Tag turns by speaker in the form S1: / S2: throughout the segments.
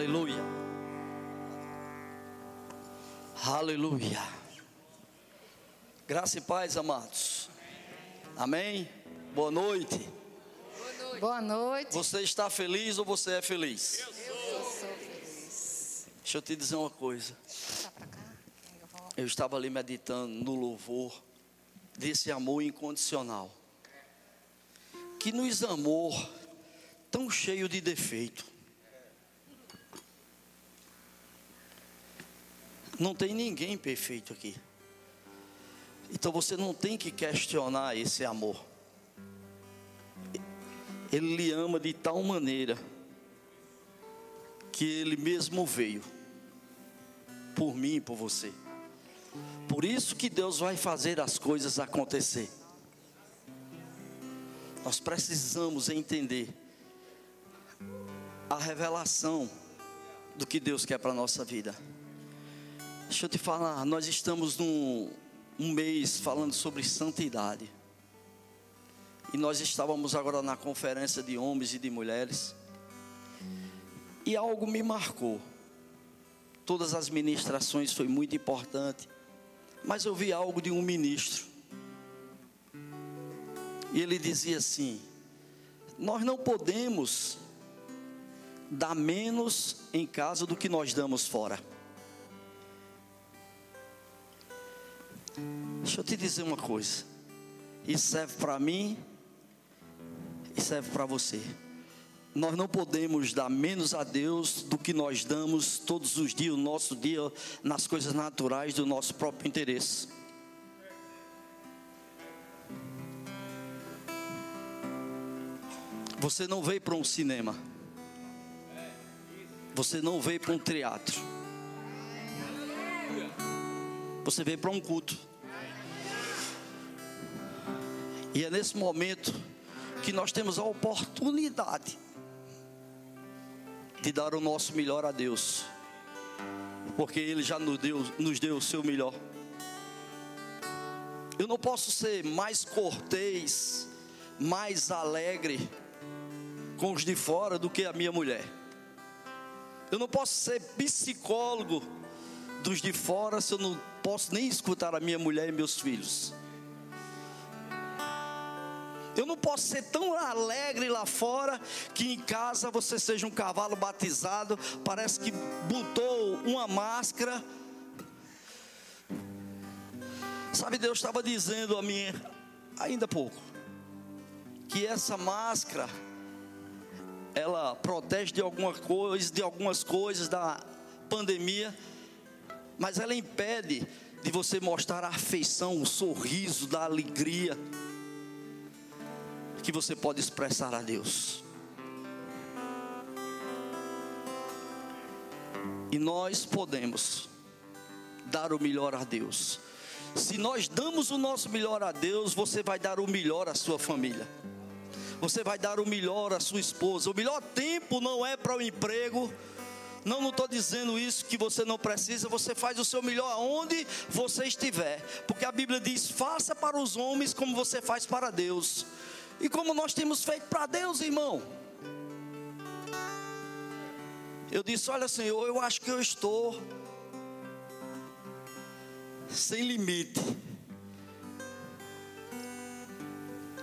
S1: Aleluia. Aleluia. Graça e paz, amados. Amém. Boa noite.
S2: Boa noite.
S1: Você está feliz ou você é feliz?
S2: Eu sou feliz.
S1: Deixa eu te dizer uma coisa.
S2: Eu
S1: estava ali meditando no louvor desse amor incondicional. Que nos amou tão cheio de defeito. Não tem ninguém perfeito aqui. Então você não tem que questionar esse amor. Ele lhe ama de tal maneira que ele mesmo veio por mim e por você. Por isso que Deus vai fazer as coisas acontecer. Nós precisamos entender a revelação do que Deus quer para a nossa vida. Deixa eu te falar, nós estamos num um mês falando sobre santidade. E nós estávamos agora na conferência de homens e de mulheres. E algo me marcou. Todas as ministrações foi muito importante. Mas eu vi algo de um ministro. E ele dizia assim: Nós não podemos dar menos em casa do que nós damos fora. Deixa eu te dizer uma coisa. Isso serve para mim e serve para você. Nós não podemos dar menos a Deus do que nós damos todos os dias, o nosso dia, nas coisas naturais do nosso próprio interesse. Você não veio para um cinema. Você não veio para um teatro. Você veio para um culto. E é nesse momento que nós temos a oportunidade de dar o nosso melhor a Deus, porque Ele já nos deu, nos deu o seu melhor. Eu não posso ser mais cortês, mais alegre com os de fora do que a minha mulher. Eu não posso ser psicólogo dos de fora se eu não posso nem escutar a minha mulher e meus filhos. Eu não posso ser tão alegre lá fora que em casa você seja um cavalo batizado, parece que botou uma máscara. Sabe, Deus estava dizendo a mim ainda pouco que essa máscara ela protege de alguma coisa, de algumas coisas da pandemia, mas ela impede de você mostrar a afeição, o sorriso, da alegria que você pode expressar a Deus. E nós podemos dar o melhor a Deus. Se nós damos o nosso melhor a Deus, você vai dar o melhor à sua família. Você vai dar o melhor à sua esposa. O melhor tempo não é para o emprego. Não, estou dizendo isso que você não precisa. Você faz o seu melhor aonde você estiver. Porque a Bíblia diz: faça para os homens como você faz para Deus. E como nós temos feito para Deus, irmão. Eu disse: Olha, Senhor, eu acho que eu estou sem limite.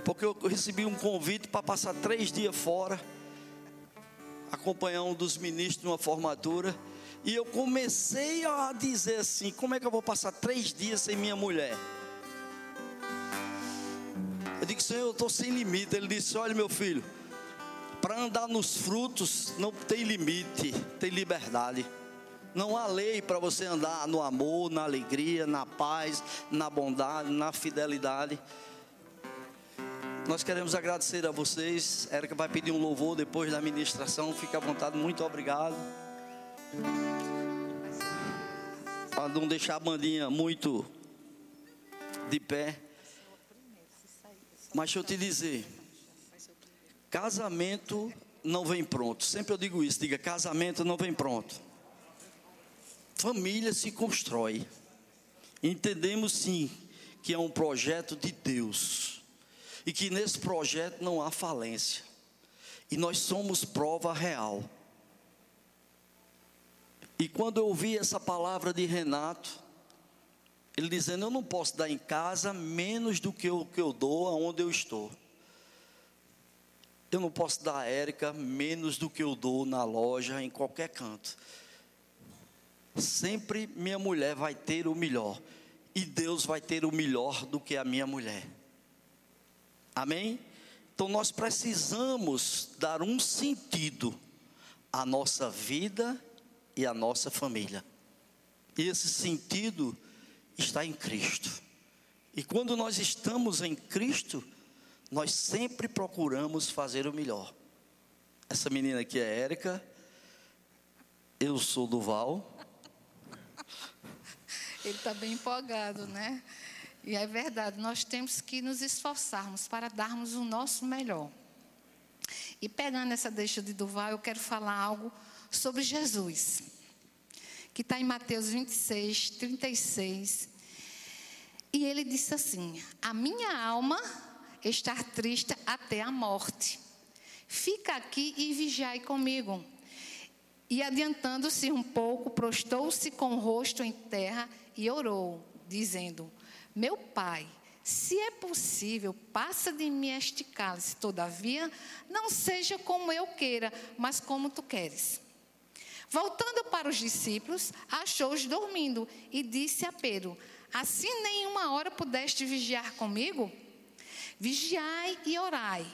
S1: Porque eu recebi um convite para passar três dias fora, acompanhar um dos ministros de uma formatura. E eu comecei a dizer assim: como é que eu vou passar três dias sem minha mulher? Disse, Senhor, eu estou sem limite. Ele disse: Olha, meu filho, para andar nos frutos não tem limite, tem liberdade. Não há lei para você andar no amor, na alegria, na paz, na bondade, na fidelidade. Nós queremos agradecer a vocês. Érica vai pedir um louvor depois da ministração. Fique à vontade, muito obrigado. Para não deixar a bandinha muito de pé. Mas deixa eu te dizer: casamento não vem pronto. Sempre eu digo isso: diga, casamento não vem pronto. Família se constrói. Entendemos sim que é um projeto de Deus. E que nesse projeto não há falência. E nós somos prova real. E quando eu ouvi essa palavra de Renato, ele dizendo: Eu não posso dar em casa menos do que o que eu dou aonde eu estou. Eu não posso dar a Érica menos do que eu dou na loja, em qualquer canto. Sempre minha mulher vai ter o melhor. E Deus vai ter o melhor do que a minha mulher. Amém? Então nós precisamos dar um sentido à nossa vida e à nossa família. E esse sentido está em Cristo. E quando nós estamos em Cristo, nós sempre procuramos fazer o melhor. Essa menina aqui é Érica, eu sou Duval.
S2: Ele está bem empolgado, né? E é verdade, nós temos que nos esforçarmos para darmos o nosso melhor. E pegando essa deixa de Duval, eu quero falar algo sobre Jesus, que está em Mateus 26, 36. E ele disse assim: A minha alma está triste até a morte. Fica aqui e vigiai comigo. E adiantando-se um pouco, prostou-se com o rosto em terra e orou, dizendo: Meu pai, se é possível, passa de mim este cálice, todavia, não seja como eu queira, mas como tu queres. Voltando para os discípulos, achou-os dormindo e disse a Pedro: Assim nenhuma hora pudeste vigiar comigo? Vigiai e orai,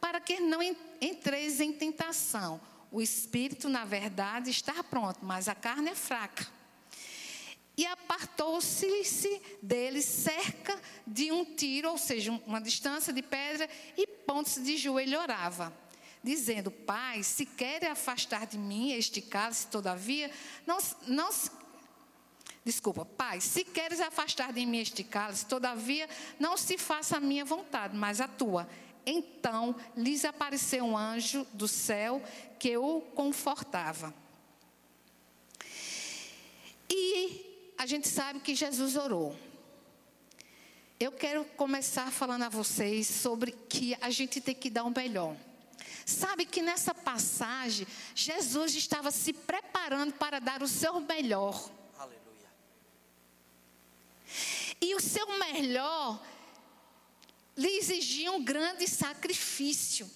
S2: para que não entreis em tentação. O espírito, na verdade, está pronto, mas a carne é fraca. E apartou-se dele cerca de um tiro, ou seja, uma distância de pedra, e pondo-se de joelho orava, dizendo: Pai, se quer afastar de mim este cálice, todavia, não, não Desculpa, Pai, se queres afastar de mim este cálice, todavia não se faça a minha vontade, mas a tua. Então lhes apareceu um anjo do céu que o confortava. E a gente sabe que Jesus orou. Eu quero começar falando a vocês sobre que a gente tem que dar o melhor. Sabe que nessa passagem, Jesus estava se preparando para dar o seu melhor. Aleluia. E o seu melhor lhe exigia um grande sacrifício.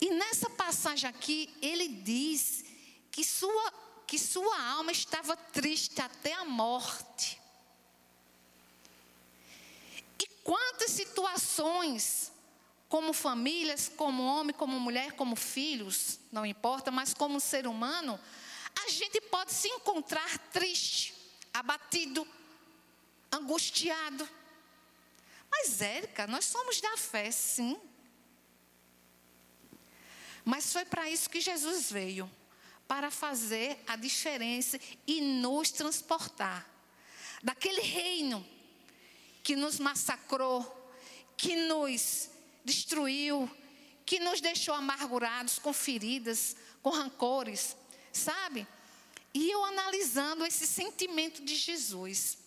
S2: E nessa passagem aqui, ele diz que sua, que sua alma estava triste até a morte. E quantas situações, como famílias, como homem, como mulher, como filhos, não importa, mas como ser humano, a gente pode se encontrar triste, abatido, angustiado. Mas, Érica, nós somos da fé, sim. Mas foi para isso que Jesus veio para fazer a diferença e nos transportar daquele reino que nos massacrou, que nos destruiu, que nos deixou amargurados, com feridas, com rancores, sabe? E eu analisando esse sentimento de Jesus.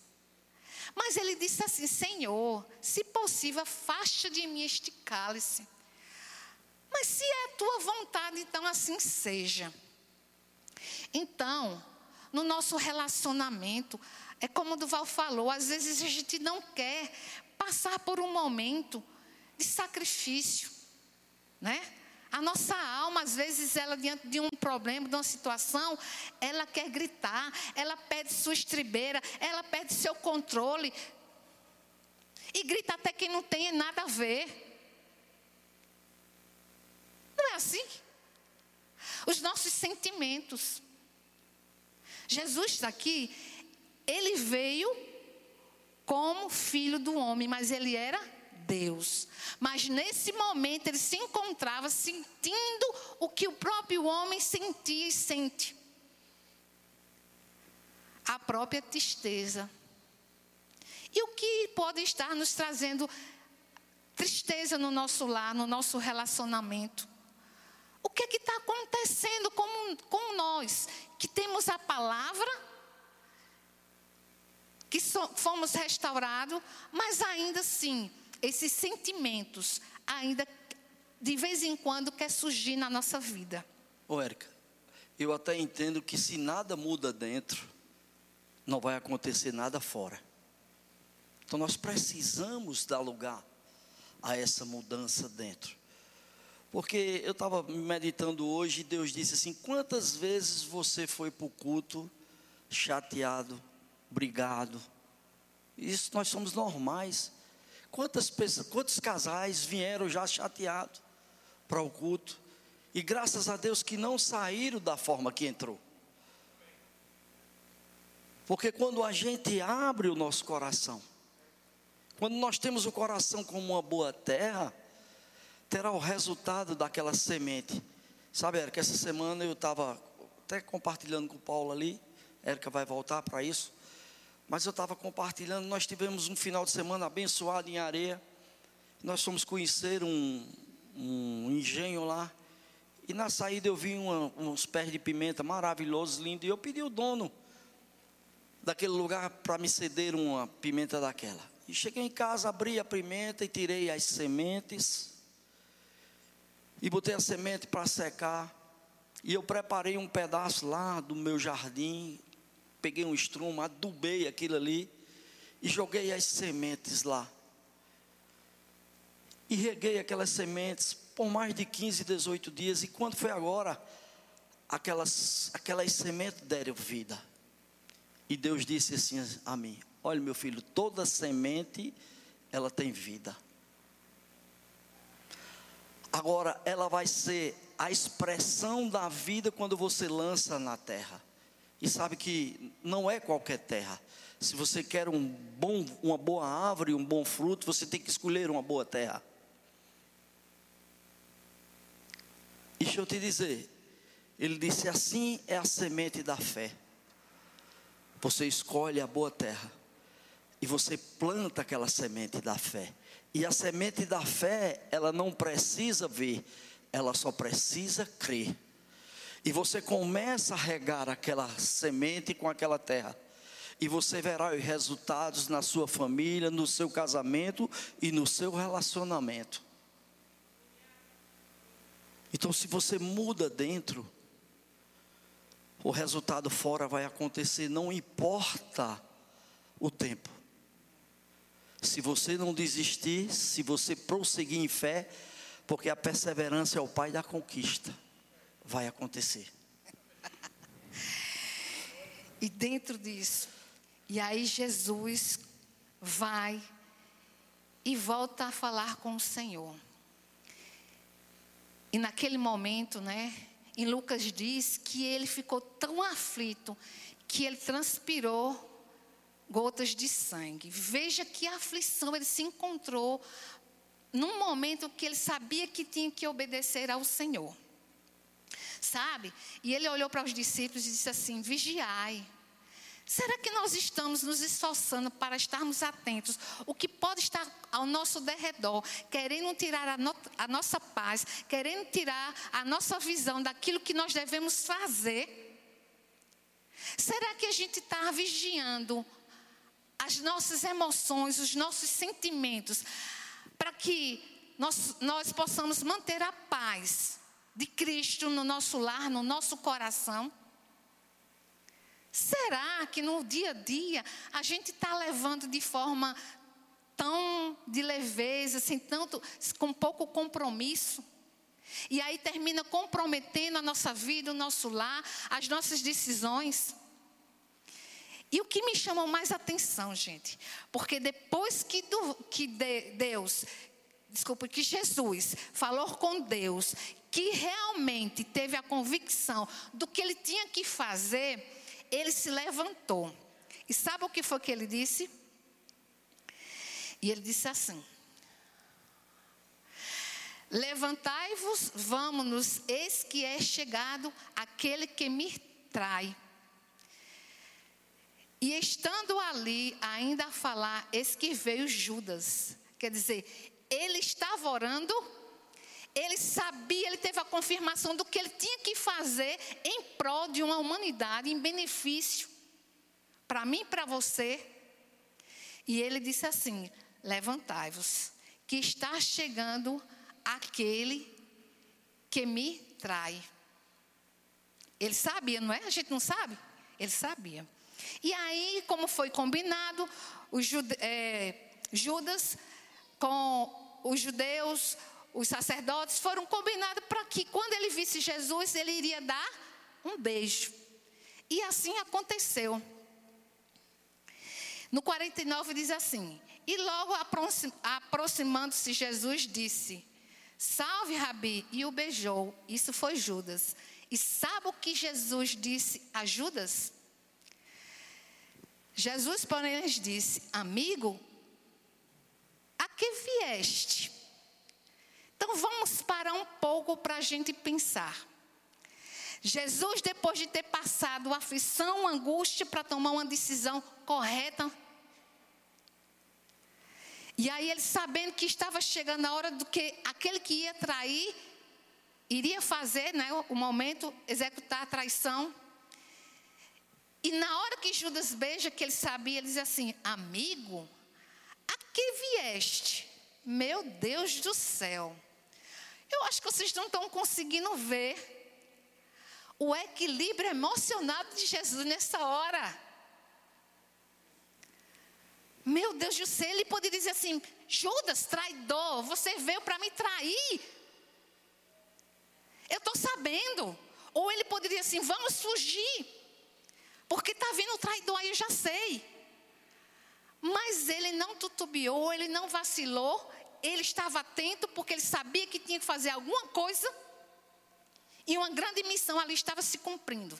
S2: Mas ele disse assim: Senhor, se possível, afasta de mim este cálice. Mas se é a tua vontade, então assim seja. Então, no nosso relacionamento, é como o Duval falou, às vezes a gente não quer passar por um momento de sacrifício, né? A nossa alma, às vezes, ela diante de um problema, de uma situação, ela quer gritar, ela pede sua estribeira, ela pede seu controle. E grita até quem não tem nada a ver. Não é assim? Os nossos sentimentos. Jesus está aqui, ele veio como filho do homem, mas ele era Deus. Mas nesse momento ele se encontrava sentindo o que o próprio homem sentia e sente. A própria tristeza. E o que pode estar nos trazendo tristeza no nosso lar, no nosso relacionamento? O que é que está acontecendo com, com nós que temos a palavra? que fomos restaurados, mas ainda assim esses sentimentos ainda de vez em quando quer surgir na nossa vida.
S1: Ô, Érica, eu até entendo que se nada muda dentro, não vai acontecer nada fora. Então nós precisamos dar lugar a essa mudança dentro. Porque eu estava meditando hoje e Deus disse assim: quantas vezes você foi para o culto chateado, brigado? Isso nós somos normais. Quantas pessoas, quantos casais vieram já chateados para o culto? E graças a Deus que não saíram da forma que entrou. Porque quando a gente abre o nosso coração, quando nós temos o coração como uma boa terra, terá o resultado daquela semente. Sabe, Érica, essa semana eu estava até compartilhando com o Paulo ali, Érica vai voltar para isso. Mas eu estava compartilhando, nós tivemos um final de semana abençoado em areia. Nós fomos conhecer um, um engenho lá. E na saída eu vi uma, uns pés de pimenta maravilhosos, lindos. E eu pedi o dono daquele lugar para me ceder uma pimenta daquela. E cheguei em casa, abri a pimenta e tirei as sementes. E botei a semente para secar. E eu preparei um pedaço lá do meu jardim, peguei um estrumo, adubei aquilo ali e joguei as sementes lá. E reguei aquelas sementes por mais de 15, 18 dias. E quando foi agora, aquelas, aquelas sementes deram vida. E Deus disse assim a mim: Olha, meu filho, toda semente ela tem vida. Agora, ela vai ser a expressão da vida quando você lança na terra. E sabe que não é qualquer terra. Se você quer um bom, uma boa árvore, um bom fruto, você tem que escolher uma boa terra. E deixa eu te dizer, ele disse: assim é a semente da fé. Você escolhe a boa terra e você planta aquela semente da fé. E a semente da fé, ela não precisa ver, ela só precisa crer. E você começa a regar aquela semente com aquela terra. E você verá os resultados na sua família, no seu casamento e no seu relacionamento. Então, se você muda dentro, o resultado fora vai acontecer, não importa o tempo. Se você não desistir, se você prosseguir em fé, porque a perseverança é o pai da conquista vai acontecer.
S2: E dentro disso, e aí Jesus vai e volta a falar com o Senhor. E naquele momento, né, em Lucas diz que ele ficou tão aflito que ele transpirou gotas de sangue. Veja que aflição ele se encontrou num momento que ele sabia que tinha que obedecer ao Senhor sabe? E ele olhou para os discípulos e disse assim: vigiai. Será que nós estamos nos esforçando para estarmos atentos? O que pode estar ao nosso derredor, querendo tirar a, no, a, nossa paz, querendo tirar a nossa visão daquilo que nós devemos fazer? Será que a gente está vigiando as nossas emoções, os nossos sentimentos, para que nós, nós possamos manter a paz? De Cristo no nosso lar, no nosso coração? Será que no dia a dia a gente está levando de forma tão de leveza, assim, tanto, com pouco compromisso? E aí termina comprometendo a nossa vida, o nosso lar, as nossas decisões. E o que me chamou mais atenção, gente, porque depois que, do, que de, Deus, desculpa, que Jesus falou com Deus que realmente teve a convicção do que ele tinha que fazer, ele se levantou. E sabe o que foi que ele disse? E ele disse assim: Levantai-vos, vamos-nos, eis que é chegado aquele que me trai. E estando ali, ainda a falar, eis que veio Judas. Quer dizer, ele estava orando ele sabia, ele teve a confirmação do que ele tinha que fazer em prol de uma humanidade, em benefício para mim e para você. E ele disse assim: Levantai-vos, que está chegando aquele que me trai. Ele sabia, não é? A gente não sabe? Ele sabia. E aí, como foi combinado, é, Judas com os judeus, os sacerdotes, foram combinados para que quando ele visse Jesus, ele iria dar um beijo. E assim aconteceu. No 49 diz assim: E logo aproximando-se Jesus disse: Salve, Rabi, e o beijou. Isso foi Judas. E sabe o que Jesus disse a Judas? Jesus, porém, lhes disse: Amigo, a que vieste? Então vamos parar um pouco para a gente pensar. Jesus, depois de ter passado aflição, angústia para tomar uma decisão correta, e aí ele sabendo que estava chegando a hora do que aquele que ia trair iria fazer, né, o momento executar a traição. E na hora que Judas beija, que ele sabia, ele diz assim: Amigo, a que vieste? Meu Deus do céu. Eu acho que vocês não estão conseguindo ver o equilíbrio emocional de Jesus nessa hora. Meu Deus do céu, ele poderia dizer assim: Judas, traidor, você veio para me trair. Eu estou sabendo. Ou ele poderia assim: vamos fugir. Porque está vindo o traidor aí, eu já sei. Mas ele não tutubiou, ele não vacilou, ele estava atento porque ele sabia que tinha que fazer alguma coisa e uma grande missão ali estava se cumprindo.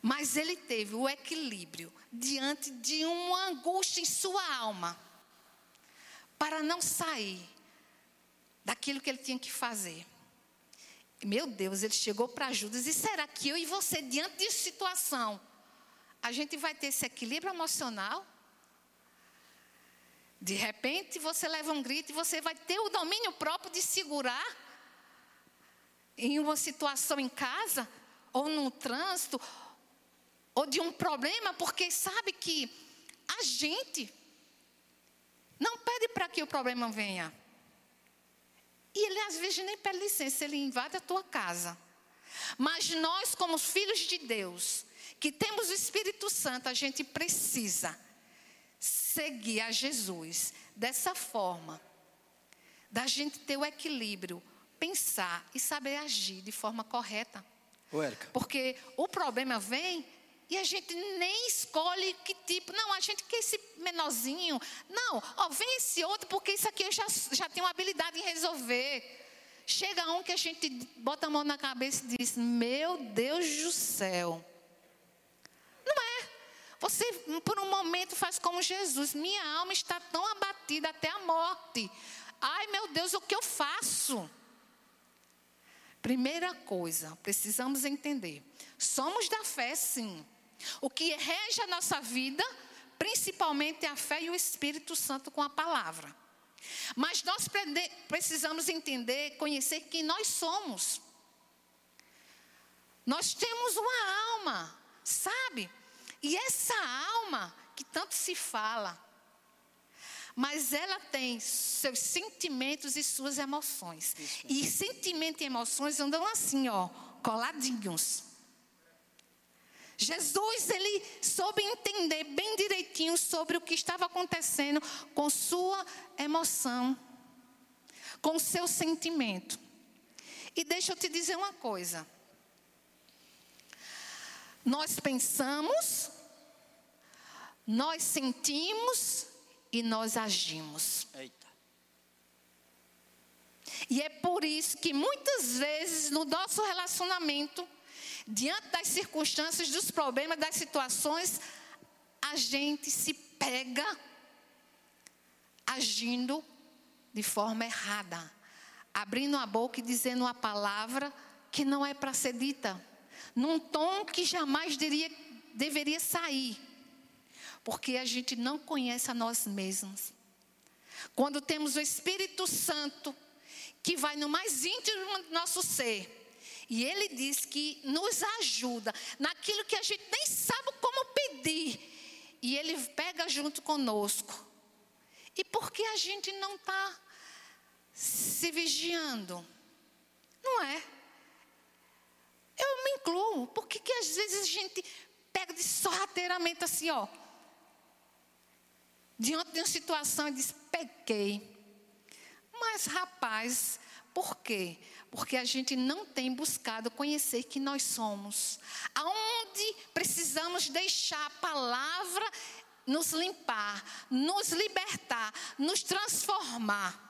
S2: Mas ele teve o equilíbrio diante de uma angústia em sua alma para não sair daquilo que ele tinha que fazer. Meu Deus, ele chegou para Judas. E será que eu e você, diante de situação, a gente vai ter esse equilíbrio emocional? De repente você leva um grito e você vai ter o domínio próprio de segurar em uma situação em casa, ou no trânsito, ou de um problema, porque sabe que a gente não pede para que o problema venha. E ele às vezes nem pede licença, ele invade a tua casa. Mas nós, como filhos de Deus, que temos o Espírito Santo, a gente precisa seguir a Jesus dessa forma, da gente ter o equilíbrio, pensar e saber agir de forma correta.
S1: Ô, Érica.
S2: Porque o problema vem e a gente nem escolhe que tipo. Não, a gente quer esse menorzinho. Não, ó, vem esse outro, porque isso aqui eu já, já tenho habilidade em resolver. Chega um que a gente bota a mão na cabeça e diz: Meu Deus do céu. Você, por um momento, faz como Jesus: Minha alma está tão abatida até a morte. Ai, meu Deus, o que eu faço? Primeira coisa, precisamos entender: somos da fé, sim. O que rege a nossa vida, principalmente é a fé e o Espírito Santo com a palavra. Mas nós precisamos entender, conhecer quem nós somos. Nós temos uma alma, sabe? E essa alma que tanto se fala, mas ela tem seus sentimentos e suas emoções. Isso. E sentimento e emoções andam assim, ó, coladinhos. Jesus, ele soube entender bem direitinho sobre o que estava acontecendo com sua emoção, com seu sentimento. E deixa eu te dizer uma coisa. Nós pensamos, nós sentimos e nós agimos. Eita. E é por isso que muitas vezes no nosso relacionamento diante das circunstâncias, dos problemas, das situações, a gente se pega agindo de forma errada, abrindo a boca e dizendo uma palavra que não é para ser dita, num tom que jamais deveria, deveria sair, porque a gente não conhece a nós mesmos. Quando temos o Espírito Santo, que vai no mais íntimo do nosso ser, e ele diz que nos ajuda naquilo que a gente nem sabe como pedir. E ele pega junto conosco. E por que a gente não está se vigiando? Não é? como? Por que, que às vezes a gente pega de sorrateiramente assim, ó? Diante de uma situação e diz: pequei. Mas, rapaz, por quê? Porque a gente não tem buscado conhecer que nós somos. Aonde precisamos deixar a palavra nos limpar, nos libertar, nos transformar.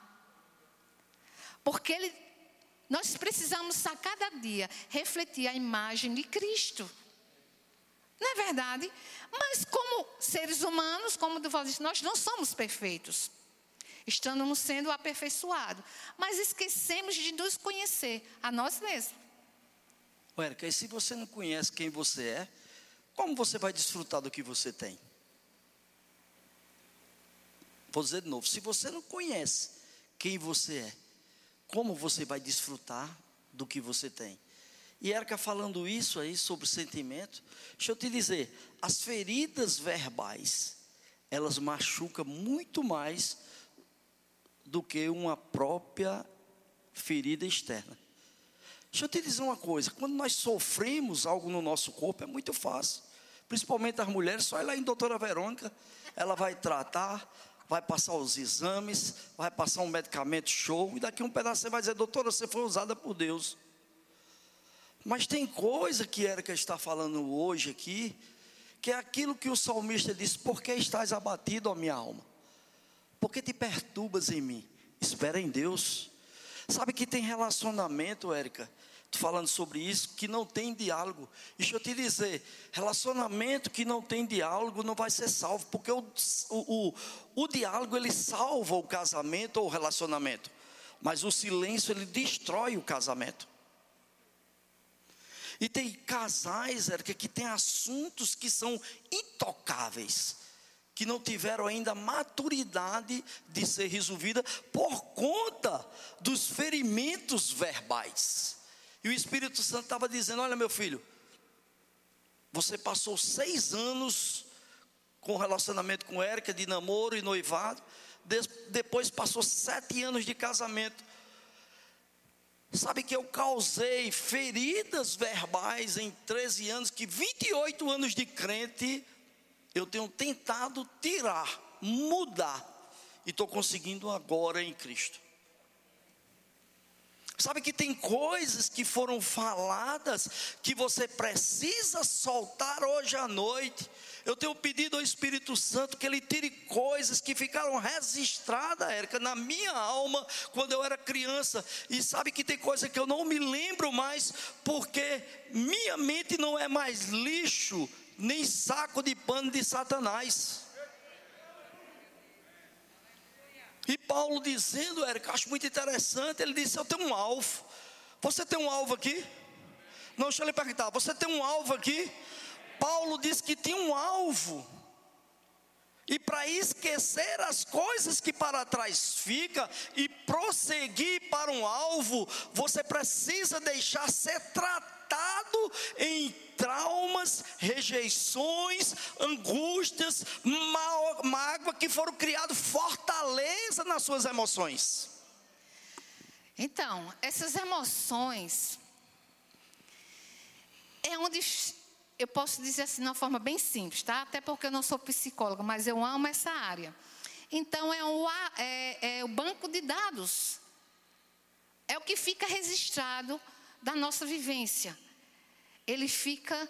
S2: Porque ele, nós precisamos a cada dia refletir a imagem de Cristo. Não é verdade? Mas como seres humanos, como tu disse, nós não somos perfeitos. Estamos sendo aperfeiçoados. Mas esquecemos de nos conhecer a nós mesmos.
S1: Érica, e se você não conhece quem você é, como você vai desfrutar do que você tem? Vou dizer de novo: se você não conhece quem você é, como você vai desfrutar do que você tem? E Erika falando isso aí sobre sentimento, deixa eu te dizer, as feridas verbais, elas machucam muito mais do que uma própria ferida externa. Deixa eu te dizer uma coisa: quando nós sofremos algo no nosso corpo, é muito fácil. Principalmente as mulheres, só ir lá em doutora Verônica, ela vai tratar, vai passar os exames, vai passar um medicamento show, e daqui um pedaço você vai dizer, doutora, você foi usada por Deus. Mas tem coisa que Erika está falando hoje aqui, que é aquilo que o salmista disse: Por que estás abatido, ó minha alma? Por que te perturbas em mim? Espera em Deus. Sabe que tem relacionamento, Érica, falando sobre isso, que não tem diálogo. Deixa eu te dizer, relacionamento que não tem diálogo não vai ser salvo, porque o, o, o diálogo ele salva o casamento ou o relacionamento, mas o silêncio ele destrói o casamento. E tem casais, Érica, que tem assuntos que são intocáveis que não tiveram ainda maturidade de ser resolvida por conta dos ferimentos verbais. E o Espírito Santo estava dizendo: Olha, meu filho, você passou seis anos com relacionamento com Érica, de namoro e noivado, depois passou sete anos de casamento. Sabe que eu causei feridas verbais em 13 anos, que 28 anos de crente, eu tenho tentado tirar, mudar, e estou conseguindo agora em Cristo. Sabe que tem coisas que foram faladas que você precisa soltar hoje à noite. Eu tenho pedido ao Espírito Santo que ele tire coisas que ficaram registradas, Érica, na minha alma quando eu era criança. E sabe que tem coisa que eu não me lembro mais, porque minha mente não é mais lixo, nem saco de pano de Satanás. E Paulo dizendo, Érica, acho muito interessante, ele disse: Eu tenho um alvo. Você tem um alvo aqui? Não, deixa eu lhe perguntar: Você tem um alvo aqui? Paulo disse que tinha um alvo. E para esquecer as coisas que para trás fica e prosseguir para um alvo, você precisa deixar ser tratado em traumas, rejeições, angústias, mágoa que foram criados fortaleza nas suas emoções.
S2: Então, essas emoções é onde eu posso dizer assim de uma forma bem simples, tá? Até porque eu não sou psicóloga, mas eu amo essa área. Então é o, é, é o banco de dados. É o que fica registrado da nossa vivência ele fica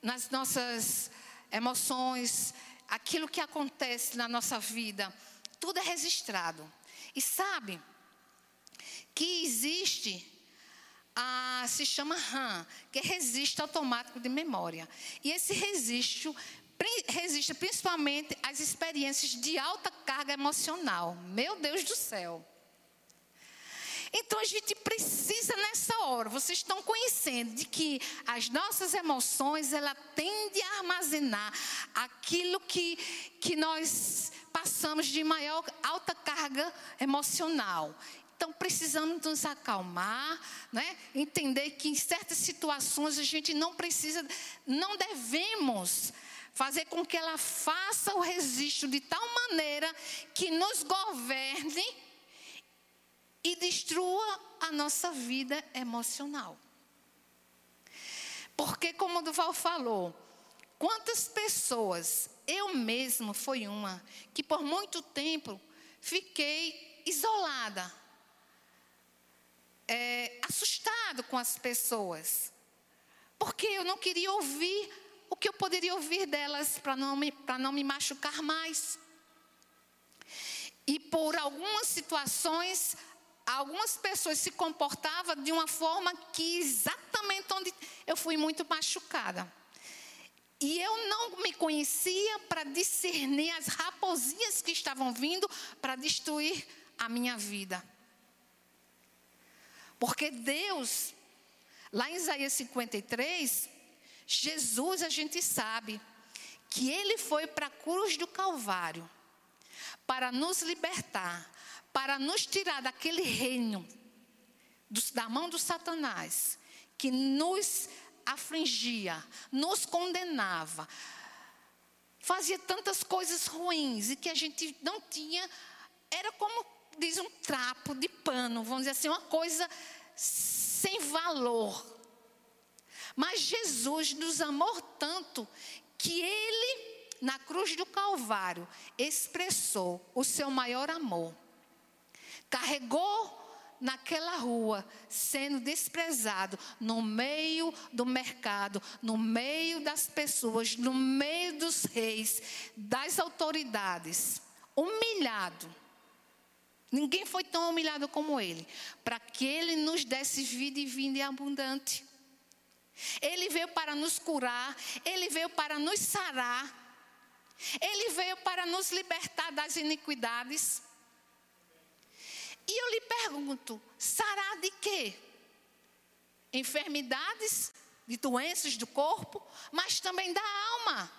S2: nas nossas emoções, aquilo que acontece na nossa vida, tudo é registrado. E sabe que existe se chama RAM, que é automático de memória. E esse registro registra principalmente as experiências de alta carga emocional. Meu Deus do céu. Então a gente precisa nessa hora, vocês estão conhecendo de que as nossas emoções, ela tende a armazenar aquilo que, que nós passamos de maior alta carga emocional. Então precisamos nos acalmar, né? entender que em certas situações a gente não precisa, não devemos fazer com que ela faça o registro de tal maneira que nos governe e destrua a nossa vida emocional. Porque como o Duval falou, quantas pessoas, eu mesmo fui uma, que por muito tempo fiquei isolada, é, assustado com as pessoas, porque eu não queria ouvir o que eu poderia ouvir delas para não, me, não me machucar mais. E por algumas situações, algumas pessoas se comportavam de uma forma que exatamente onde eu fui muito machucada. E eu não me conhecia para discernir as raposinhas que estavam vindo para destruir a minha vida. Porque Deus, lá em Isaías 53, Jesus, a gente sabe que ele foi para a cruz do Calvário para nos libertar, para nos tirar daquele reino da mão do Satanás, que nos afligia, nos condenava, fazia tantas coisas ruins e que a gente não tinha, era como diz um trapo de pano, vamos dizer assim, uma coisa sem valor. Mas Jesus nos amou tanto que ele, na cruz do Calvário, expressou o seu maior amor. Carregou naquela rua, sendo desprezado, no meio do mercado, no meio das pessoas, no meio dos reis, das autoridades, humilhado. Ninguém foi tão humilhado como ele, para que ele nos desse vida e vida abundante. Ele veio para nos curar, ele veio para nos sarar, ele veio para nos libertar das iniquidades. E eu lhe pergunto: sarar de quê? Enfermidades, de doenças do corpo, mas também da alma.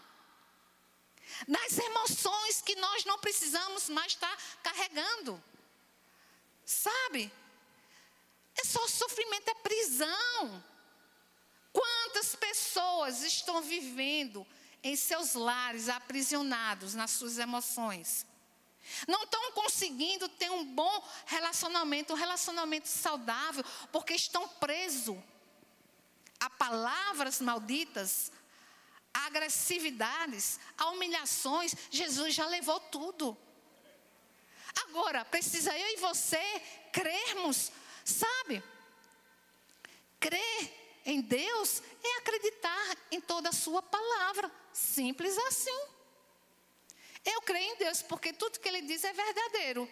S2: Das emoções que nós não precisamos mais estar carregando. Sabe? É só sofrimento, é prisão. Quantas pessoas estão vivendo em seus lares aprisionados nas suas emoções? Não estão conseguindo ter um bom relacionamento, um relacionamento saudável, porque estão presos a palavras malditas, a agressividades, a humilhações. Jesus já levou tudo. Agora, precisa eu e você crermos, sabe? Crer em Deus é acreditar em toda a Sua palavra. Simples assim. Eu creio em Deus porque tudo que Ele diz é verdadeiro.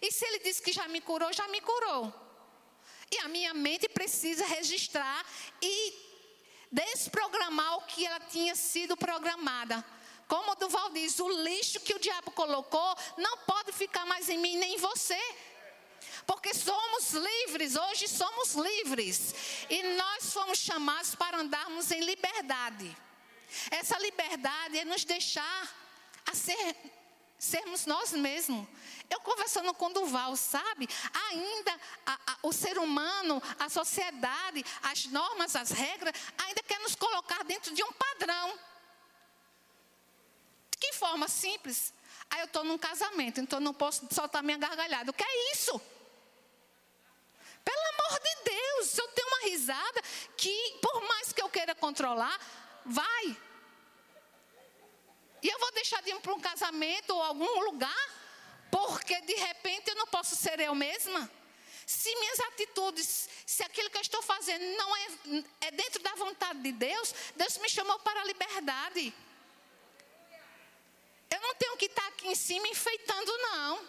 S2: E se Ele diz que já me curou, já me curou. E a minha mente precisa registrar e desprogramar o que ela tinha sido programada. Como o Duval diz, o lixo que o diabo colocou não pode ficar mais em mim nem em você. Porque somos livres, hoje somos livres. E nós fomos chamados para andarmos em liberdade. Essa liberdade é nos deixar a ser, sermos nós mesmos. Eu conversando com Duval, sabe? Ainda a, a, o ser humano, a sociedade, as normas, as regras, ainda quer nos colocar dentro de um padrão. Que forma simples? Aí eu estou num casamento, então não posso soltar minha gargalhada. O que é isso? Pelo amor de Deus, se eu tenho uma risada que, por mais que eu queira controlar, vai. E eu vou deixar de ir para um casamento ou algum lugar, porque de repente eu não posso ser eu mesma. Se minhas atitudes, se aquilo que eu estou fazendo não é, é dentro da vontade de Deus, Deus me chamou para a liberdade. Eu não tenho que estar aqui em cima enfeitando, não.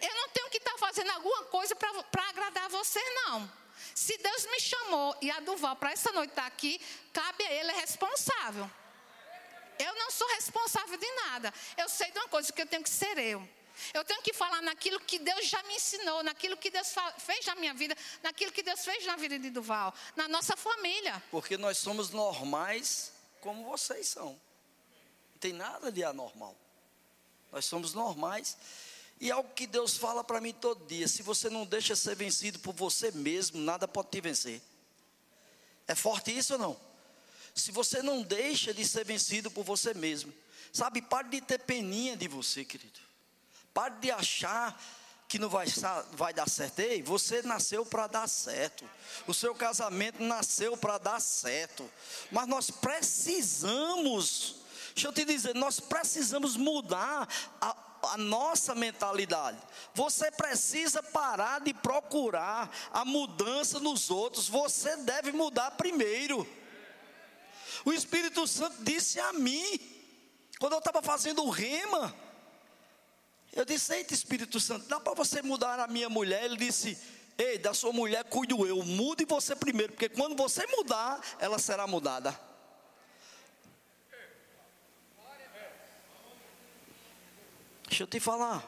S2: Eu não tenho que estar fazendo alguma coisa para agradar você, não. Se Deus me chamou e a Duval para essa noite estar aqui, cabe a Ele é responsável. Eu não sou responsável de nada. Eu sei de uma coisa que eu tenho que ser eu. Eu tenho que falar naquilo que Deus já me ensinou, naquilo que Deus fez na minha vida, naquilo que Deus fez na vida de Duval, na nossa família.
S1: Porque nós somos normais como vocês são. Tem nada de anormal. Nós somos normais. E algo que Deus fala para mim todo dia: se você não deixa ser vencido por você mesmo, nada pode te vencer. É forte isso ou não? Se você não deixa de ser vencido por você mesmo, sabe, pare de ter peninha de você, querido. Pare de achar que não vai, vai dar certo. Ei, você nasceu para dar certo. O seu casamento nasceu para dar certo. Mas nós precisamos, deixa eu te dizer, nós precisamos mudar a, a nossa mentalidade. Você precisa parar de procurar a mudança nos outros. Você deve mudar primeiro. O Espírito Santo disse a mim, quando eu estava fazendo o rema, eu disse: Eita, Espírito Santo, dá para você mudar a minha mulher? Ele disse: Ei, da sua mulher cuido eu, mude você primeiro, porque quando você mudar, ela será mudada. Deixa eu te falar.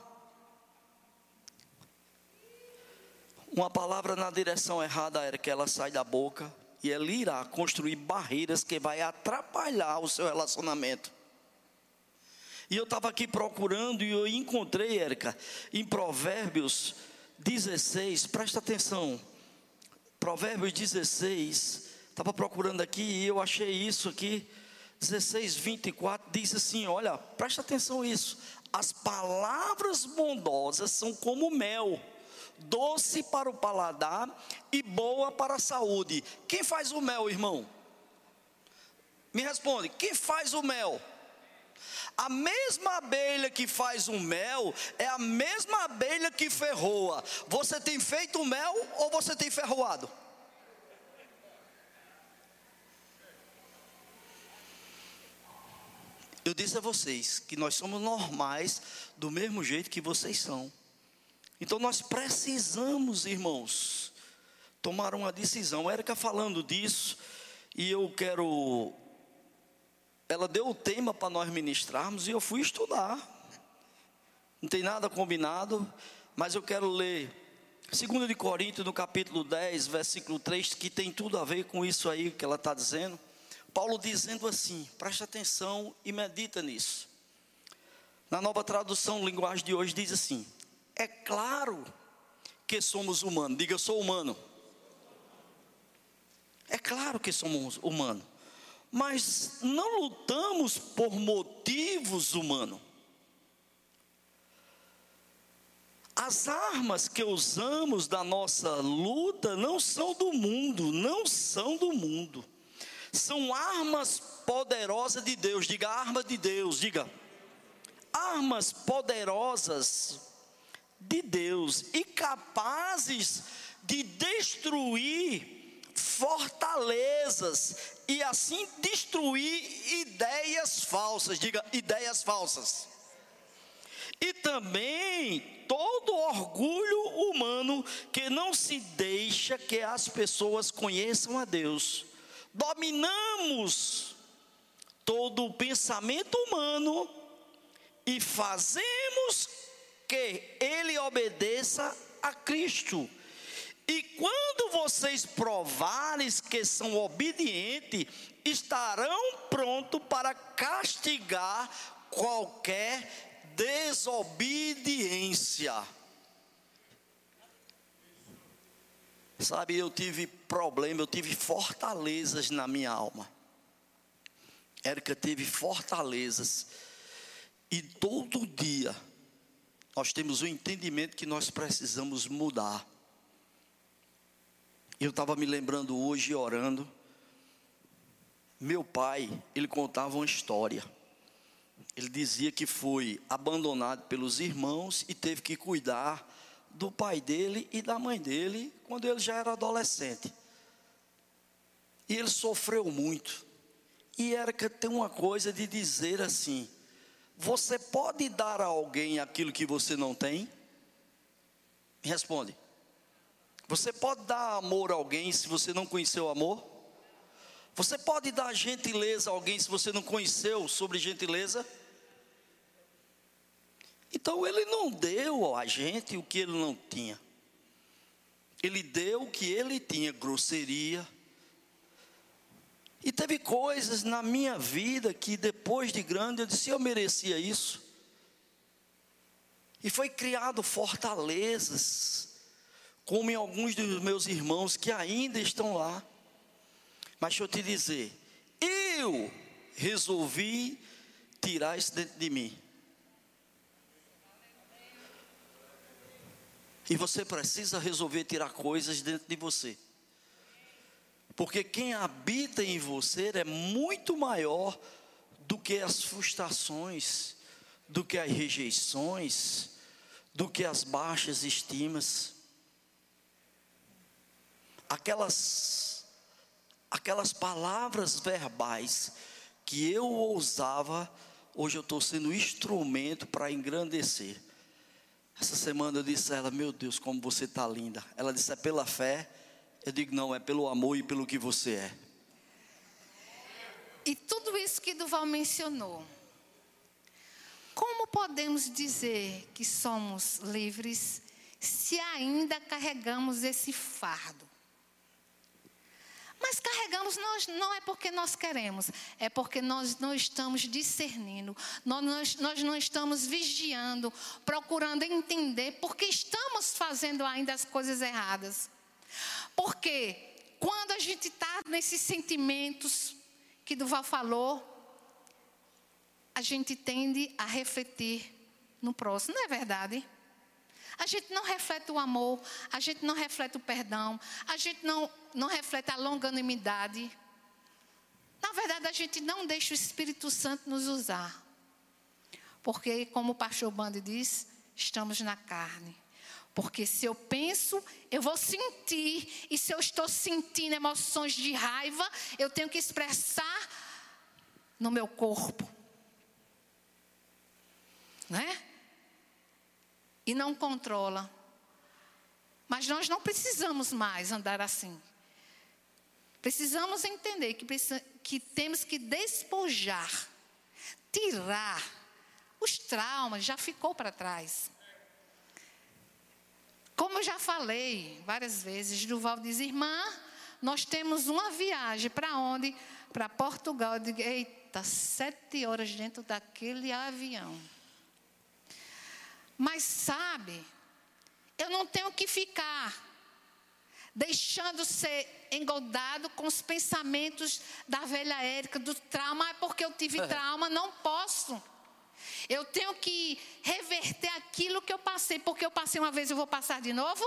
S1: Uma palavra na direção errada era que ela sai da boca e ela irá construir barreiras que vai atrapalhar o seu relacionamento. E eu estava aqui procurando e eu encontrei, Érica, em Provérbios 16, presta atenção. Provérbios 16, estava procurando aqui e eu achei isso aqui. 16, 24 diz assim: Olha, presta atenção nisso. As palavras bondosas são como mel, doce para o paladar e boa para a saúde. Quem faz o mel, irmão? Me responde: quem faz o mel? A mesma abelha que faz o mel é a mesma abelha que ferroa. Você tem feito mel ou você tem ferroado? Eu disse a vocês que nós somos normais do mesmo jeito que vocês são. Então nós precisamos, irmãos, tomar uma decisão. Érica falando disso, e eu quero ela deu o tema para nós ministrarmos e eu fui estudar. Não tem nada combinado, mas eu quero ler 2 de Coríntios, no capítulo 10, versículo 3, que tem tudo a ver com isso aí que ela está dizendo. Paulo dizendo assim, preste atenção e medita nisso. Na nova tradução, linguagem de hoje, diz assim: É claro que somos humanos. Diga, eu sou humano. É claro que somos humanos mas não lutamos por motivos humanos. As armas que usamos da nossa luta não são do mundo, não são do mundo. São armas poderosas de Deus. Diga arma de Deus, diga. Armas poderosas de Deus e capazes de destruir fortalezas e assim destruir ideias falsas. Diga, ideias falsas. E também todo orgulho humano que não se deixa que as pessoas conheçam a Deus. Dominamos todo o pensamento humano e fazemos que ele obedeça a Cristo. E quando vocês provarem que são obedientes, estarão prontos para castigar qualquer desobediência. Sabe, eu tive problema, eu tive fortalezas na minha alma. Érica teve fortalezas. E todo dia nós temos o entendimento que nós precisamos mudar. Eu estava me lembrando hoje, orando. Meu pai, ele contava uma história. Ele dizia que foi abandonado pelos irmãos e teve que cuidar do pai dele e da mãe dele quando ele já era adolescente. E ele sofreu muito. E era que tem uma coisa de dizer assim: você pode dar a alguém aquilo que você não tem? Me responde. Você pode dar amor a alguém se você não conheceu amor? Você pode dar gentileza a alguém se você não conheceu sobre gentileza? Então ele não deu a gente o que ele não tinha. Ele deu o que ele tinha, grosseria. E teve coisas na minha vida que depois de grande eu disse, eu merecia isso. E foi criado fortalezas como em alguns dos meus irmãos que ainda estão lá. Mas deixa eu te dizer, eu resolvi tirar isso dentro de mim. E você precisa resolver tirar coisas dentro de você. Porque quem habita em você é muito maior do que as frustrações, do que as rejeições, do que as baixas estimas. Aquelas aquelas palavras verbais que eu ousava, hoje eu estou sendo instrumento para engrandecer. Essa semana eu disse a ela: Meu Deus, como você está linda. Ela disse: É pela fé. Eu digo: Não, é pelo amor e pelo que você é.
S2: E tudo isso que Duval mencionou. Como podemos dizer que somos livres se ainda carregamos esse fardo? Mas carregamos nós, não é porque nós queremos, é porque nós não estamos discernindo, nós, nós não estamos vigiando, procurando entender, porque estamos fazendo ainda as coisas erradas. Porque quando a gente está nesses sentimentos que Duval falou, a gente tende a refletir no próximo, não é verdade? A gente não reflete o amor, a gente não reflete o perdão, a gente não, não reflete a longanimidade. Na verdade, a gente não deixa o Espírito Santo nos usar. Porque, como o pastor Bande diz, estamos na carne. Porque se eu penso, eu vou sentir. E se eu estou sentindo emoções de raiva, eu tenho que expressar no meu corpo. Né? E não controla. Mas nós não precisamos mais andar assim. Precisamos entender que, que temos que despojar, tirar os traumas, já ficou para trás. Como eu já falei várias vezes, Duval diz, irmã, nós temos uma viagem para onde? Para Portugal. Eu digo, eita, sete horas dentro daquele avião. Mas sabe, eu não tenho que ficar deixando ser engodado com os pensamentos da velha Érica, do trauma, é porque eu tive trauma, não posso. Eu tenho que reverter aquilo que eu passei, porque eu passei uma vez, eu vou passar de novo?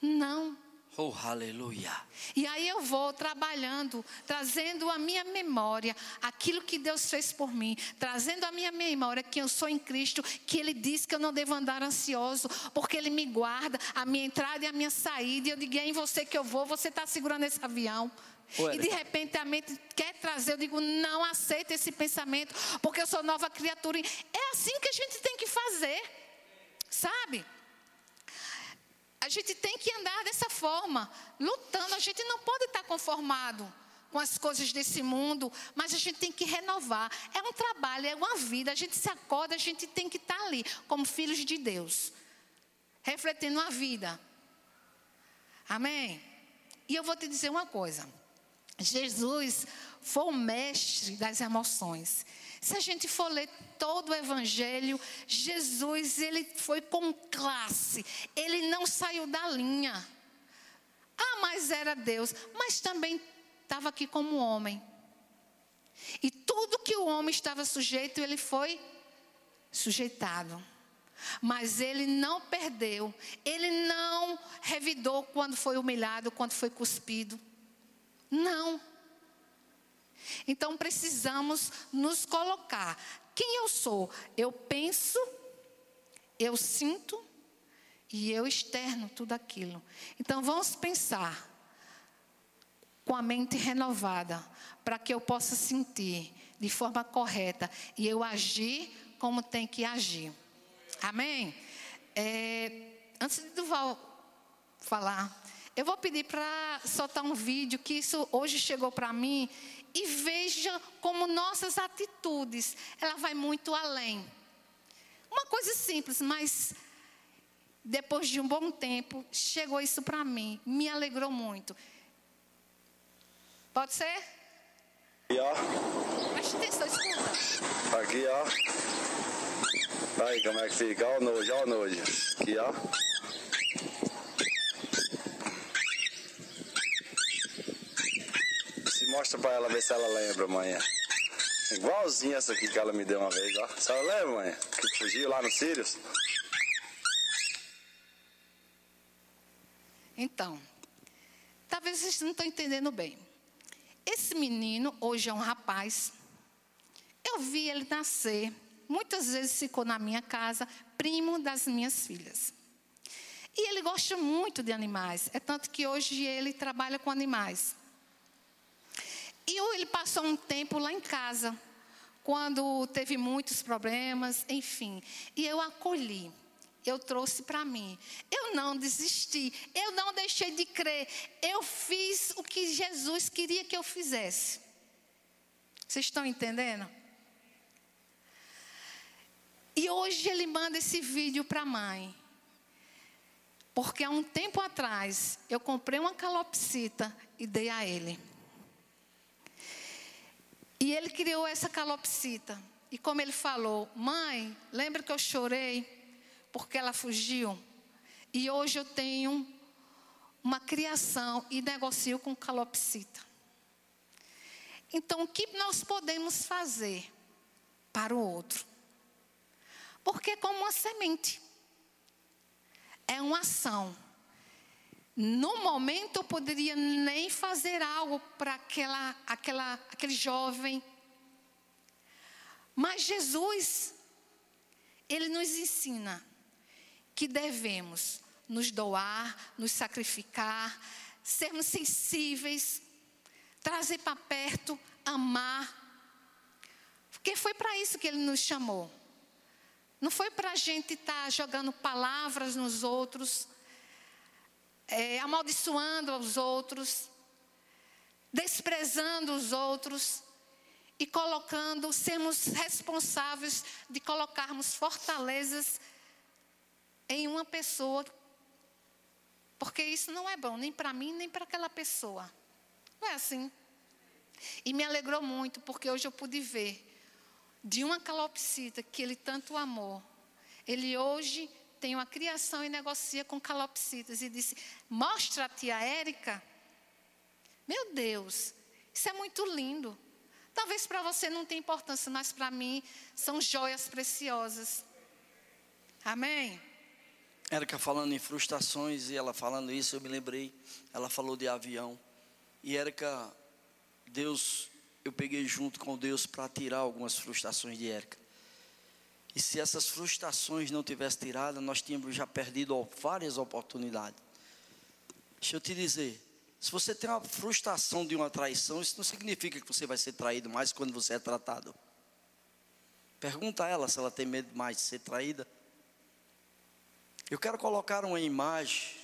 S2: Não.
S1: Oh, aleluia.
S2: E aí eu vou trabalhando, trazendo à minha memória aquilo que Deus fez por mim, trazendo à minha memória que eu sou em Cristo, que Ele diz que eu não devo andar ansioso, porque Ele me guarda a minha entrada e a minha saída. E eu digo, é em você que eu vou, você está segurando esse avião. Ué. E de repente a mente quer trazer, eu digo, não aceita esse pensamento, porque eu sou nova criatura. É assim que a gente tem que fazer, sabe? A gente tem que andar dessa forma, lutando. A gente não pode estar conformado com as coisas desse mundo, mas a gente tem que renovar. É um trabalho, é uma vida. A gente se acorda, a gente tem que estar ali, como filhos de Deus, refletindo a vida. Amém? E eu vou te dizer uma coisa: Jesus foi o mestre das emoções. Se a gente for ler todo o evangelho, Jesus, ele foi com classe. Ele não saiu da linha. Ah, mas era Deus, mas também estava aqui como homem. E tudo que o homem estava sujeito, ele foi sujeitado. Mas ele não perdeu, ele não revidou quando foi humilhado, quando foi cuspido. Não. Então precisamos nos colocar. Quem eu sou? Eu penso, eu sinto e eu externo tudo aquilo. Então vamos pensar com a mente renovada, para que eu possa sentir de forma correta e eu agir como tem que agir. Amém? É, antes de Duval falar, eu vou pedir para soltar um vídeo que isso hoje chegou para mim e veja como nossas atitudes, ela vai muito além. Uma coisa simples, mas depois de um bom tempo, chegou isso para mim, me alegrou muito. Pode ser?
S3: Aqui, ó.
S2: Preste atenção, escuta.
S3: Aqui, ó. Aí, como é que fica? Olha o nojo, olha o nojo. Aqui, ó. Mostra pra ela ver se ela lembra amanhã. Igualzinha essa aqui que ela me deu uma vez, ó. Ela lembra, mãe? Que fugiu lá no Sirius?
S2: Então, talvez vocês não estão entendendo bem. Esse menino hoje é um rapaz. Eu vi ele nascer. Muitas vezes ficou na minha casa, primo das minhas filhas. E ele gosta muito de animais. É tanto que hoje ele trabalha com animais. E ele passou um tempo lá em casa, quando teve muitos problemas, enfim. E eu acolhi eu trouxe para mim. Eu não desisti, eu não deixei de crer. Eu fiz o que Jesus queria que eu fizesse. Vocês estão entendendo? E hoje ele manda esse vídeo para a mãe. Porque há um tempo atrás eu comprei uma calopsita e dei a ele. E ele criou essa calopsita. E como ele falou, mãe, lembra que eu chorei? porque ela fugiu. E hoje eu tenho uma criação e negocio com calopsita. Então, o que nós podemos fazer para o outro? Porque é como uma semente. É uma ação. No momento eu poderia nem fazer algo para aquela, aquela, aquele jovem. Mas Jesus, Ele nos ensina que devemos nos doar, nos sacrificar, sermos sensíveis, trazer para perto, amar. Porque foi para isso que ele nos chamou. Não foi para a gente estar tá jogando palavras nos outros, é, amaldiçoando os outros, desprezando os outros e colocando, sermos responsáveis de colocarmos fortalezas em uma pessoa, porque isso não é bom, nem para mim, nem para aquela pessoa. Não é assim. E me alegrou muito, porque hoje eu pude ver de uma calopsita que ele tanto amou. Ele hoje tem uma criação e negocia com calopsitas. E disse: Mostra a Érica. Meu Deus, isso é muito lindo. Talvez para você não tenha importância, mas para mim são joias preciosas. Amém?
S1: Érica falando em frustrações e ela falando isso, eu me lembrei. Ela falou de avião. E Érica, Deus, eu peguei junto com Deus para tirar algumas frustrações de Érica. E se essas frustrações não tivessem tirado, nós tínhamos já perdido várias oportunidades. Deixa eu te dizer, se você tem uma frustração de uma traição, isso não significa que você vai ser traído mais quando você é tratado. Pergunta a ela se ela tem medo mais de ser traída. Eu quero colocar uma imagem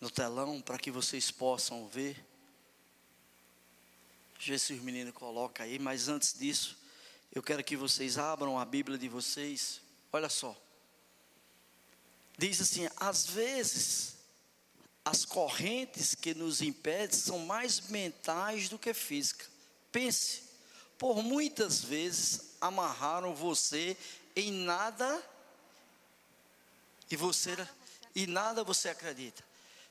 S1: no telão para que vocês possam ver. Jesus menino coloca aí, mas antes disso, eu quero que vocês abram a Bíblia de vocês. Olha só. Diz assim: às vezes as correntes que nos impedem são mais mentais do que físicas. Pense, por muitas vezes amarraram você em nada e você e nada você acredita.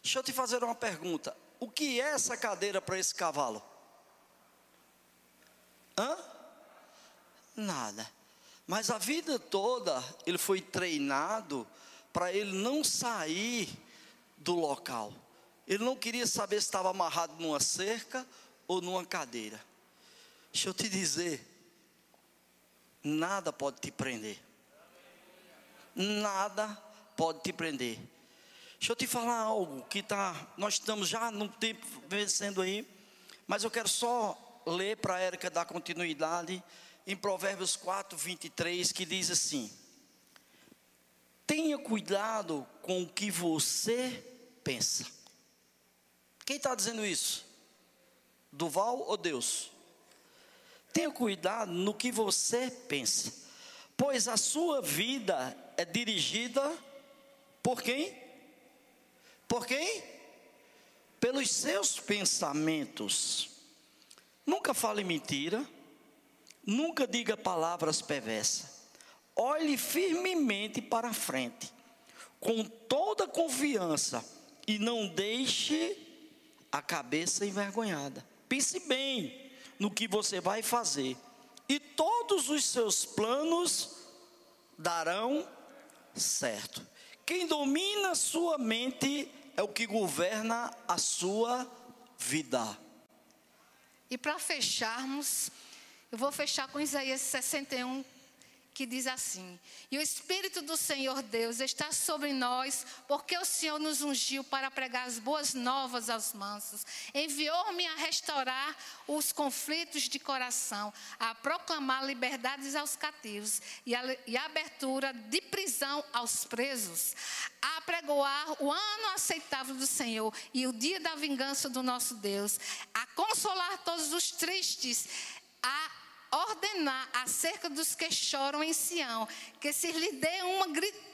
S1: Deixa eu te fazer uma pergunta. O que é essa cadeira para esse cavalo? Hã? Nada. Mas a vida toda ele foi treinado para ele não sair do local. Ele não queria saber se estava amarrado numa cerca ou numa cadeira. Deixa eu te dizer, nada pode te prender. Nada pode te prender. Deixa eu te falar algo que tá, nós estamos já no tempo vencendo aí, mas eu quero só ler para a Érica dar continuidade em Provérbios 4, 23, que diz assim: Tenha cuidado com o que você pensa. Quem está dizendo isso? Duval ou Deus? Tenha cuidado no que você pensa, pois a sua vida é dirigida por quem? Por quem? Pelos seus pensamentos. Nunca fale mentira, nunca diga palavras perversas. Olhe firmemente para a frente, com toda confiança, e não deixe a cabeça envergonhada. Pense bem no que você vai fazer, e todos os seus planos darão certo. Quem domina sua mente é o que governa a sua vida.
S2: E para fecharmos, eu vou fechar com Isaías 61, que diz assim: E o Espírito do Senhor Deus está sobre nós, porque o Senhor nos ungiu para pregar as boas novas aos mansos. Enviou-me a restaurar os conflitos de coração, a proclamar liberdades aos cativos e a, e a abertura de prisão aos presos, a pregoar o ano aceitável do Senhor e o dia da vingança do nosso Deus, a consolar todos os tristes, a ordenar acerca dos que choram em Sião, que se lhe dê uma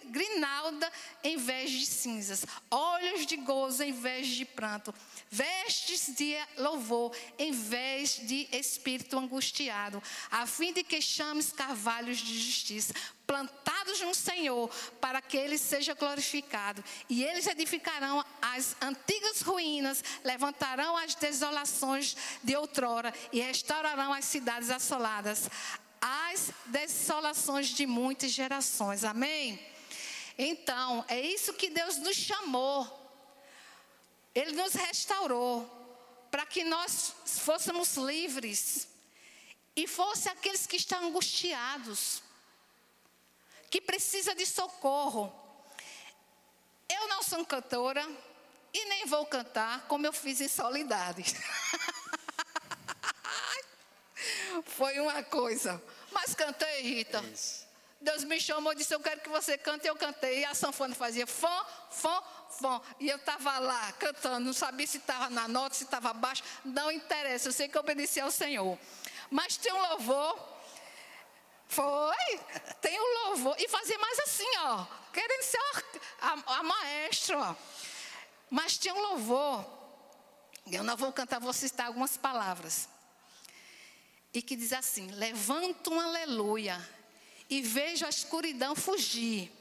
S2: grinalda em vez de cinzas, olhos de gozo em vez de pranto, vestes de louvor em vez de espírito angustiado, a fim de que chames carvalhos de justiça, plantados no Senhor, para que ele seja glorificado. E eles edificarão as antigas ruínas, levantarão as desolações de outrora e restaurarão as cidades assoladas, as desolações de muitas gerações. Amém? Então, é isso que Deus nos chamou. Ele nos restaurou para que nós fôssemos livres e fosse aqueles que estão angustiados que precisa de socorro. Eu não sou cantora e nem vou cantar como eu fiz em Solidade. Foi uma coisa. Mas cantei, Rita. É Deus me chamou e disse: Eu quero que você cante. Eu cantei. E a sanfona fazia fã, fã, fã. E eu estava lá cantando. Não sabia se estava na nota, se estava abaixo. Não interessa. Eu sei que eu obedeci ao Senhor. Mas tem um louvor foi. Tem o louvor. E fazer mais assim, ó. Querendo ser a, a maestra, ó. Mas tinha um louvor. Eu não vou cantar, vou citar algumas palavras. E que diz assim: Levanta um aleluia e vejo a escuridão fugir.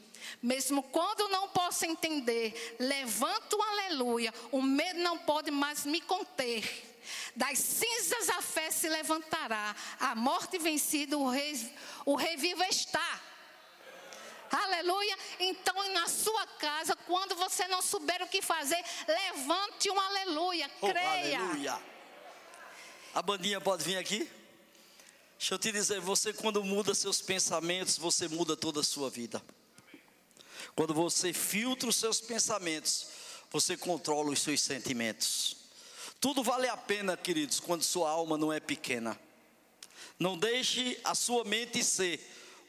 S2: Mesmo quando não posso entender, levanto um aleluia. O medo não pode mais me conter. Das cinzas a fé se levantará, a morte vencida, o, rei, o revivo está. Aleluia. Então, na sua casa, quando você não souber o que fazer, levante um aleluia. Oh, creia. Oh, aleluia.
S1: A bandinha pode vir aqui? Deixa eu te dizer, você quando muda seus pensamentos, você muda toda a sua vida. Quando você filtra os seus pensamentos, você controla os seus sentimentos. Tudo vale a pena, queridos, quando sua alma não é pequena. Não deixe a sua mente ser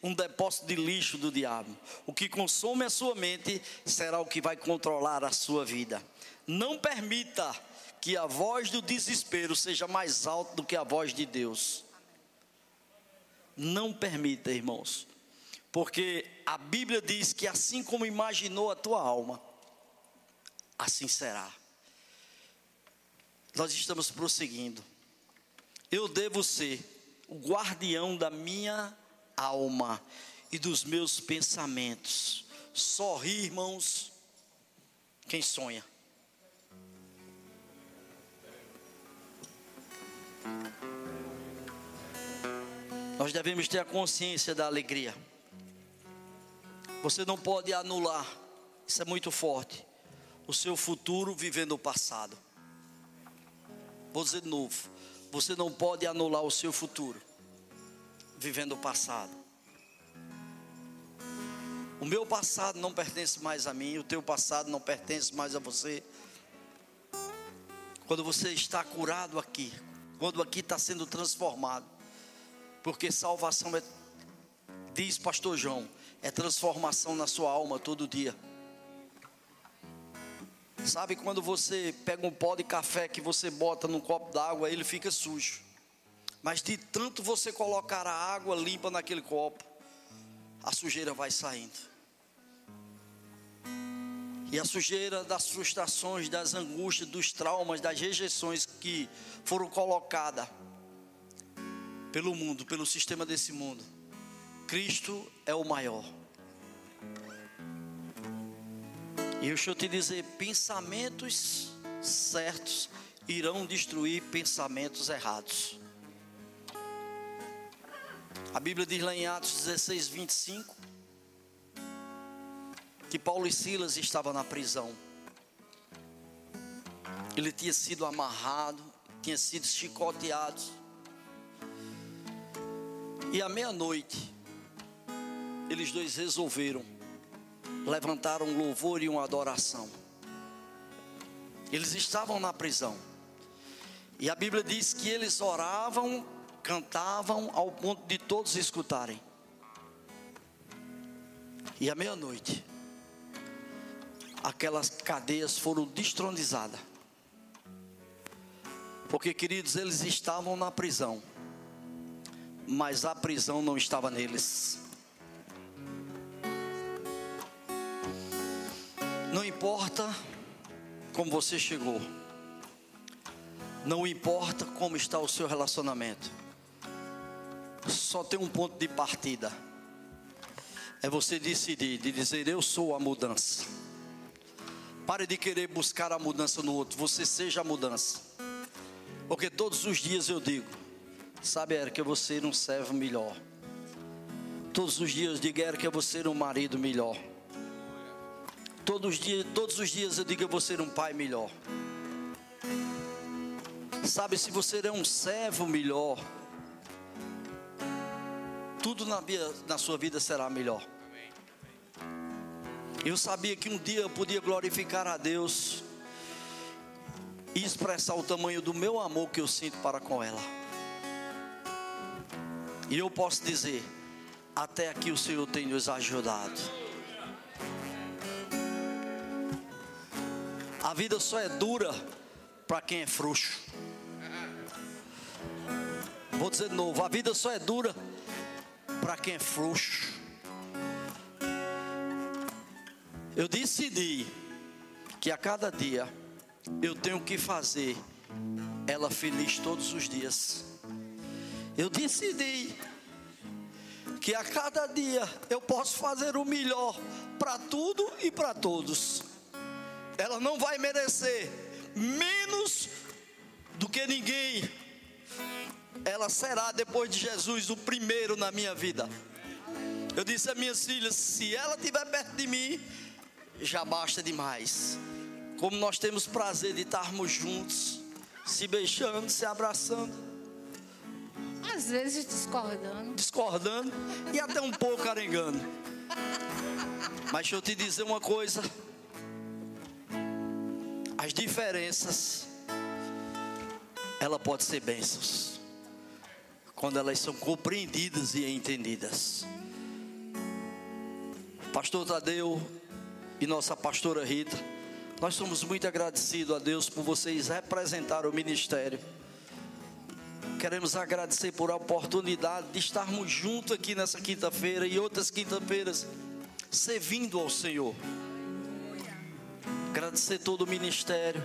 S1: um depósito de lixo do diabo. O que consome a sua mente será o que vai controlar a sua vida. Não permita que a voz do desespero seja mais alta do que a voz de Deus. Não permita, irmãos. Porque a Bíblia diz que assim como imaginou a tua alma, assim será nós estamos prosseguindo. Eu devo ser o guardião da minha alma e dos meus pensamentos. Sorri, irmãos, quem sonha. Nós devemos ter a consciência da alegria. Você não pode anular, isso é muito forte, o seu futuro vivendo o passado. Vou dizer de novo: você não pode anular o seu futuro vivendo o passado. O meu passado não pertence mais a mim, o teu passado não pertence mais a você. Quando você está curado aqui, quando aqui está sendo transformado, porque salvação é, diz Pastor João, é transformação na sua alma todo dia. Sabe quando você pega um pó de café que você bota num copo d'água, ele fica sujo. Mas de tanto você colocar a água limpa naquele copo, a sujeira vai saindo. E a sujeira das frustrações, das angústias, dos traumas, das rejeições que foram colocadas pelo mundo, pelo sistema desse mundo. Cristo é o maior. E eu te dizer: pensamentos certos irão destruir pensamentos errados. A Bíblia diz lá em Atos 16, 25 que Paulo e Silas estavam na prisão. Ele tinha sido amarrado, tinha sido chicoteado. E à meia-noite, eles dois resolveram levantar um louvor e uma adoração. Eles estavam na prisão. E a Bíblia diz que eles oravam, cantavam ao ponto de todos escutarem. E à meia-noite, aquelas cadeias foram destronizadas. Porque, queridos, eles estavam na prisão, mas a prisão não estava neles. Não importa como você chegou, não importa como está o seu relacionamento, só tem um ponto de partida. É você decidir, de dizer: Eu sou a mudança. Pare de querer buscar a mudança no outro, você seja a mudança. Porque todos os dias eu digo: Sabe, Eric, eu vou ser um servo melhor. Todos os dias eu digo, Eric, eu vou ser um marido melhor. Todos os dias, todos os dias eu digo, eu vou ser um pai melhor. Sabe, se você é um servo melhor, tudo na, minha, na sua vida será melhor. Eu sabia que um dia eu podia glorificar a Deus e expressar o tamanho do meu amor que eu sinto para com ela. E eu posso dizer, até aqui o Senhor tem nos ajudado. A vida só é dura para quem é frouxo. Vou dizer de novo: a vida só é dura para quem é frouxo. Eu decidi que a cada dia eu tenho que fazer ela feliz todos os dias. Eu decidi que a cada dia eu posso fazer o melhor para tudo e para todos ela não vai merecer menos do que ninguém. Ela será depois de Jesus o primeiro na minha vida. Eu disse a minhas filhas: se ela estiver perto de mim, já basta demais. Como nós temos prazer de estarmos juntos, se beijando, se abraçando.
S2: Às vezes discordando.
S1: Discordando e até um pouco arengando. Mas deixa eu te dizer uma coisa as diferenças, ela pode ser bênçãos, quando elas são compreendidas e entendidas. Pastor Tadeu e nossa pastora Rita, nós somos muito agradecidos a Deus por vocês representar o ministério. Queremos agradecer por a oportunidade de estarmos juntos aqui nessa quinta-feira e outras quinta-feiras, servindo ao Senhor. Agradecer todo o ministério.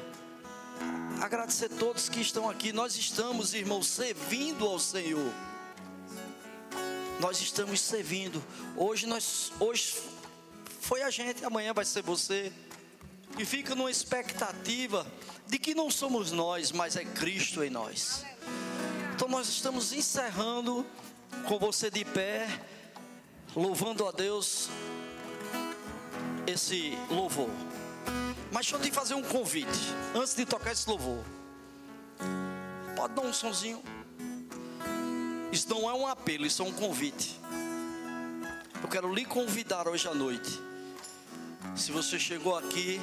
S1: Agradecer todos que estão aqui. Nós estamos, irmãos, servindo ao Senhor. Nós estamos servindo. Hoje nós hoje foi a gente, amanhã vai ser você. E fica numa expectativa de que não somos nós, mas é Cristo em nós. Então nós estamos encerrando com você de pé, louvando a Deus esse louvor. Mas deixa eu te fazer um convite. Antes de tocar esse louvor. Pode dar um sonzinho. Isso não é um apelo, isso é um convite. Eu quero lhe convidar hoje à noite. Se você chegou aqui